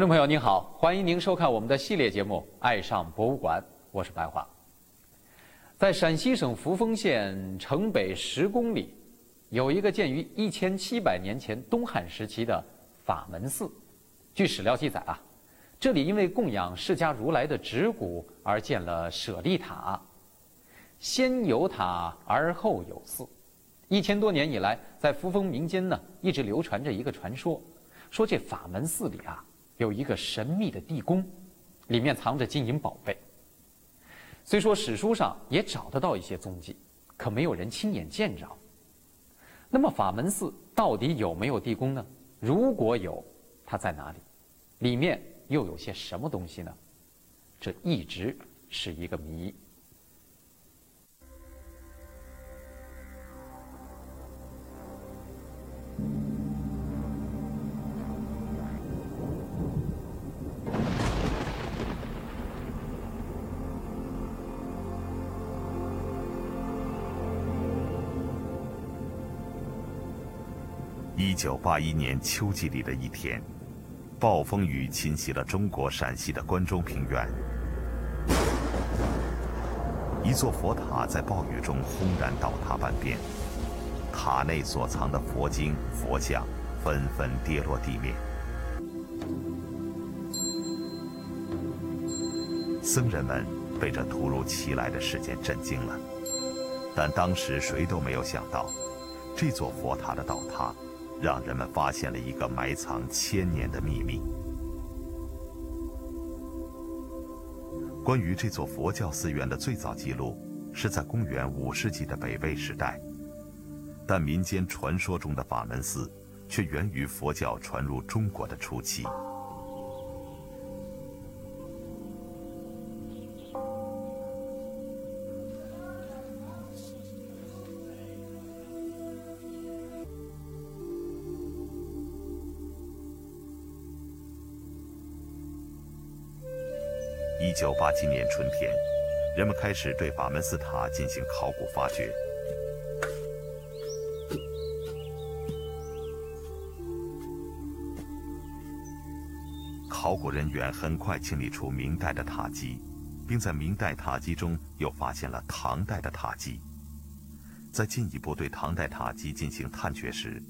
观众朋友您好，欢迎您收看我们的系列节目《爱上博物馆》，我是白华。在陕西省扶风县城北十公里，有一个建于一千七百年前东汉时期的法门寺。据史料记载啊，这里因为供养释迦如来的指骨而建了舍利塔，先有塔而后有寺。一千多年以来，在扶风民间呢，一直流传着一个传说，说这法门寺里啊。有一个神秘的地宫，里面藏着金银宝贝。虽说史书上也找得到一些踪迹，可没有人亲眼见着。那么法门寺到底有没有地宫呢？如果有，它在哪里？里面又有些什么东西呢？这一直是一个谜。一九八一年秋季里的一天，暴风雨侵袭了中国陕西的关中平原，一座佛塔在暴雨中轰然倒塌半边，塔内所藏的佛经、佛像纷纷跌落地面，僧人们被这突如其来的事件震惊了，但当时谁都没有想到，这座佛塔的倒塌。让人们发现了一个埋藏千年的秘密。关于这座佛教寺院的最早记录，是在公元五世纪的北魏时代，但民间传说中的法门寺，却源于佛教传入中国的初期。一九八七年春天，人们开始对法门寺塔进行考古发掘。考古人员很快清理出明代的塔基，并在明代塔基中又发现了唐代的塔基。在进一步对唐代塔基进行探掘时，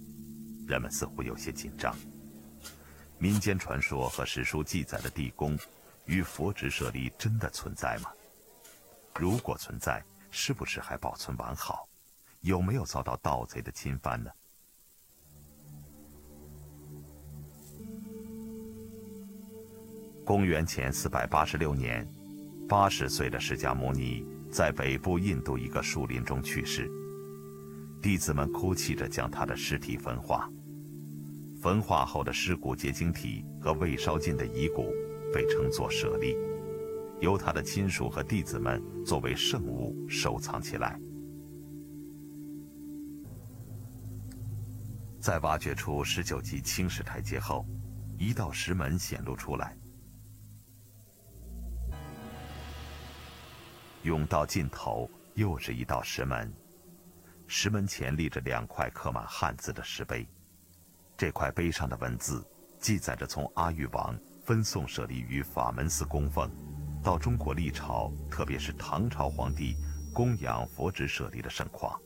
人们似乎有些紧张。民间传说和史书记载的地宫。与佛指舍利真的存在吗？如果存在，是不是还保存完好？有没有遭到盗贼的侵犯呢？公元前四百八十六年，八十岁的释迦牟尼在北部印度一个树林中去世，弟子们哭泣着将他的尸体焚化。焚化后的尸骨结晶体和未烧尽的遗骨。被称作舍利，由他的亲属和弟子们作为圣物收藏起来。在挖掘出十九级青石台阶后，一道石门显露出来，甬道尽头又是一道石门，石门前立着两块刻满汉字的石碑，这块碑上的文字记载着从阿育王。分送舍利于法门寺供奉，到中国历朝，特别是唐朝皇帝供养佛指舍利的盛况。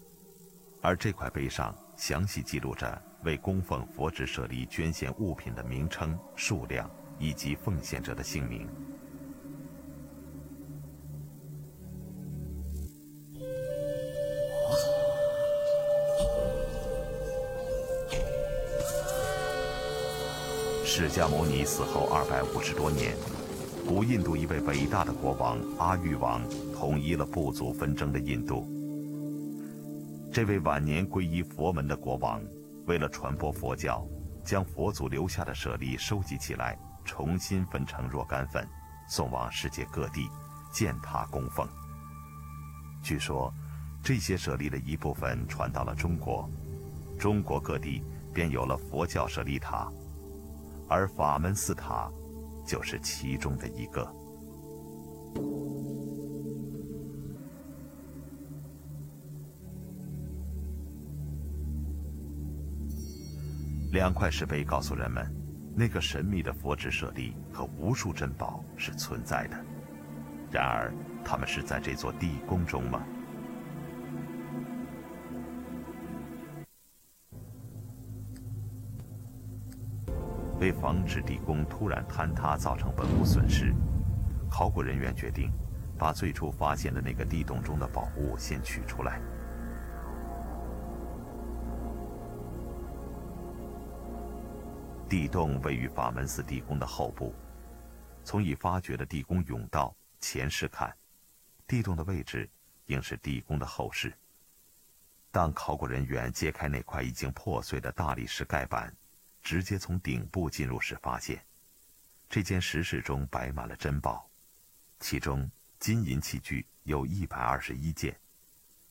而这块碑上详细记录着为供奉佛指舍利捐献物品的名称、数量以及奉献者的姓名。释迦牟尼死后二百五十多年，古印度一位伟大的国王阿育王统一了部族纷争的印度。这位晚年皈依佛门的国王，为了传播佛教，将佛祖留下的舍利收集起来，重新分成若干份，送往世界各地，建塔供奉。据说，这些舍利的一部分传到了中国，中国各地便有了佛教舍利塔。而法门寺塔，就是其中的一个。两块石碑告诉人们，那个神秘的佛指舍利和无数珍宝是存在的。然而，他们是在这座地宫中吗？为防止地宫突然坍塌造成文物损失，考古人员决定把最初发现的那个地洞中的宝物先取出来。地洞位于法门寺地宫的后部，从已发掘的地宫甬道前室看，地洞的位置应是地宫的后室。当考古人员揭开那块已经破碎的大理石盖板，直接从顶部进入时，发现这间石室中摆满了珍宝，其中金银器具有一百二十一件，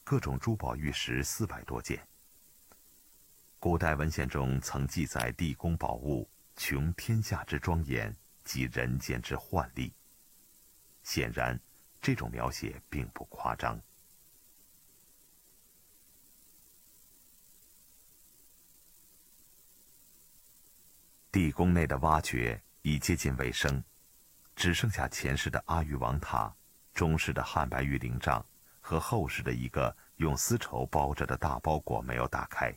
各种珠宝玉石四百多件。古代文献中曾记载地宫宝物穷天下之庄严及人间之幻丽。显然，这种描写并不夸张。地宫内的挖掘已接近尾声，只剩下前世的阿育王塔、中世的汉白玉灵杖和后世的一个用丝绸包着的大包裹没有打开。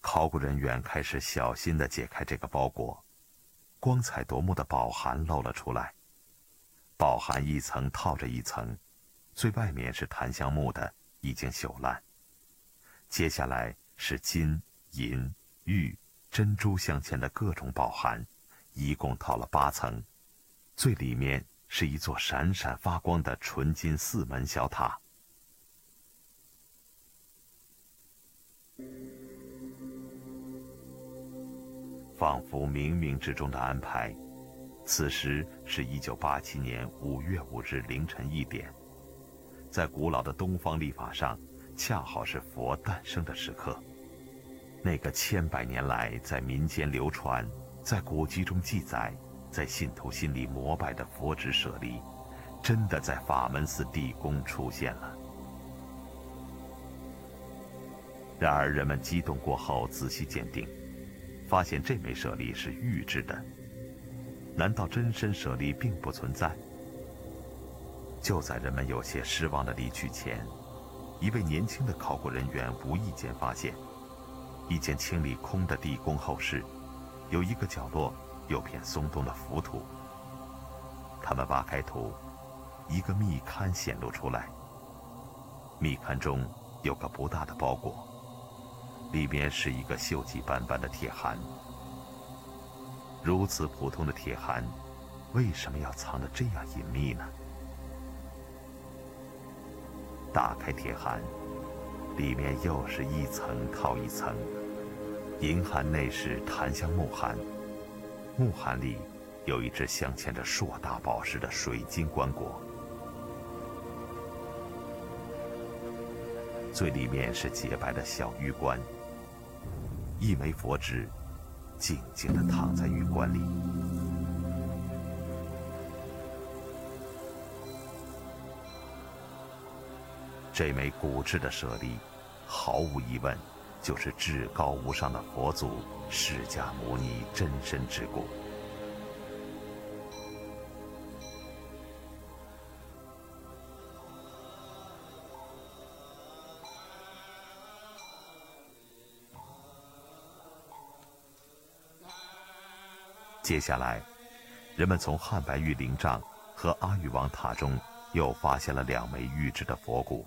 考古人员开始小心地解开这个包裹，光彩夺目的宝函露了出来。宝函一层套着一层，最外面是檀香木的，已经朽烂。接下来是金银玉珍珠镶嵌的各种宝函，一共套了八层。最里面是一座闪闪发光的纯金四门小塔。仿佛冥冥之中的安排，此时是一九八七年五月五日凌晨一点，在古老的东方历法上，恰好是佛诞生的时刻。那个千百年来在民间流传、在古籍中记载、在信徒心里膜拜的佛指舍利，真的在法门寺地宫出现了。然而，人们激动过后仔细鉴定。发现这枚舍利是预制的，难道真身舍利并不存在？就在人们有些失望的离去前，一位年轻的考古人员无意间发现，一间清理空的地宫后室，有一个角落有片松动的浮土。他们挖开土，一个密龛显露出来。密龛中有个不大的包裹。里面是一个锈迹斑斑的铁函。如此普通的铁函，为什么要藏得这样隐秘呢？打开铁函，里面又是一层套一层。银函内是檀香木函，木函里有一只镶嵌着硕大宝石的水晶棺椁。最里面是洁白的小玉棺。一枚佛指，静静地躺在玉棺里。这枚古制的舍利，毫无疑问，就是至高无上的佛祖释迦牟尼真身之骨。接下来，人们从汉白玉灵杖和阿育王塔中又发现了两枚玉制的佛骨。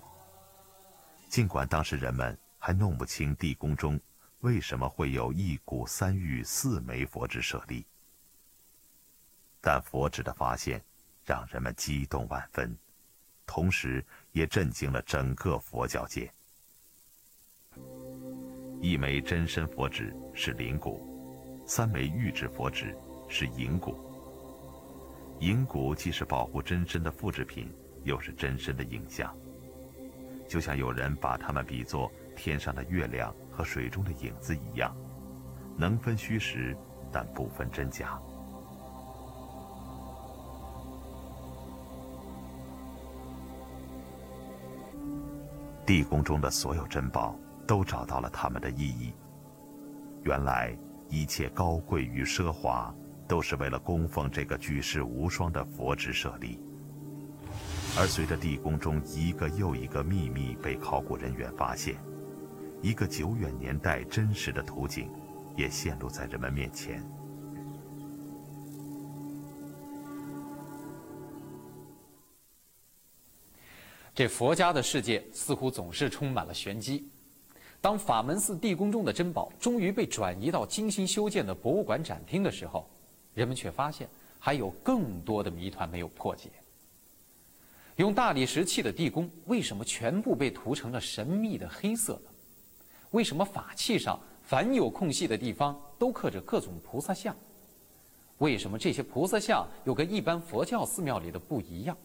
尽管当时人们还弄不清地宫中为什么会有一骨三玉四枚佛指舍利，但佛指的发现让人们激动万分，同时也震惊了整个佛教界。一枚真身佛指是灵骨，三枚玉制佛指。是银骨。银骨既是保护真身的复制品，又是真身的影像，就像有人把它们比作天上的月亮和水中的影子一样，能分虚实，但不分真假。地宫中的所有珍宝都找到了它们的意义。原来。一切高贵与奢华，都是为了供奉这个举世无双的佛之舍利。而随着地宫中一个又一个秘密被考古人员发现，一个久远年代真实的图景，也现露在人们面前。这佛家的世界似乎总是充满了玄机。当法门寺地宫中的珍宝终于被转移到精心修建的博物馆展厅的时候，人们却发现还有更多的谜团没有破解。用大理石砌的地宫为什么全部被涂成了神秘的黑色呢？为什么法器上凡有空隙的地方都刻着各种菩萨像？为什么这些菩萨像又跟一般佛教寺庙里的不一样？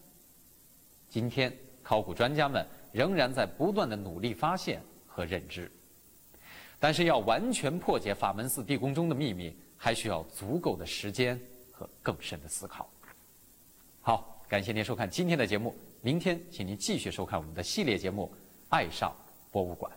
今天。考古专家们仍然在不断的努力发现和认知，但是要完全破解法门寺地宫中的秘密，还需要足够的时间和更深的思考。好，感谢您收看今天的节目，明天请您继续收看我们的系列节目《爱上博物馆》。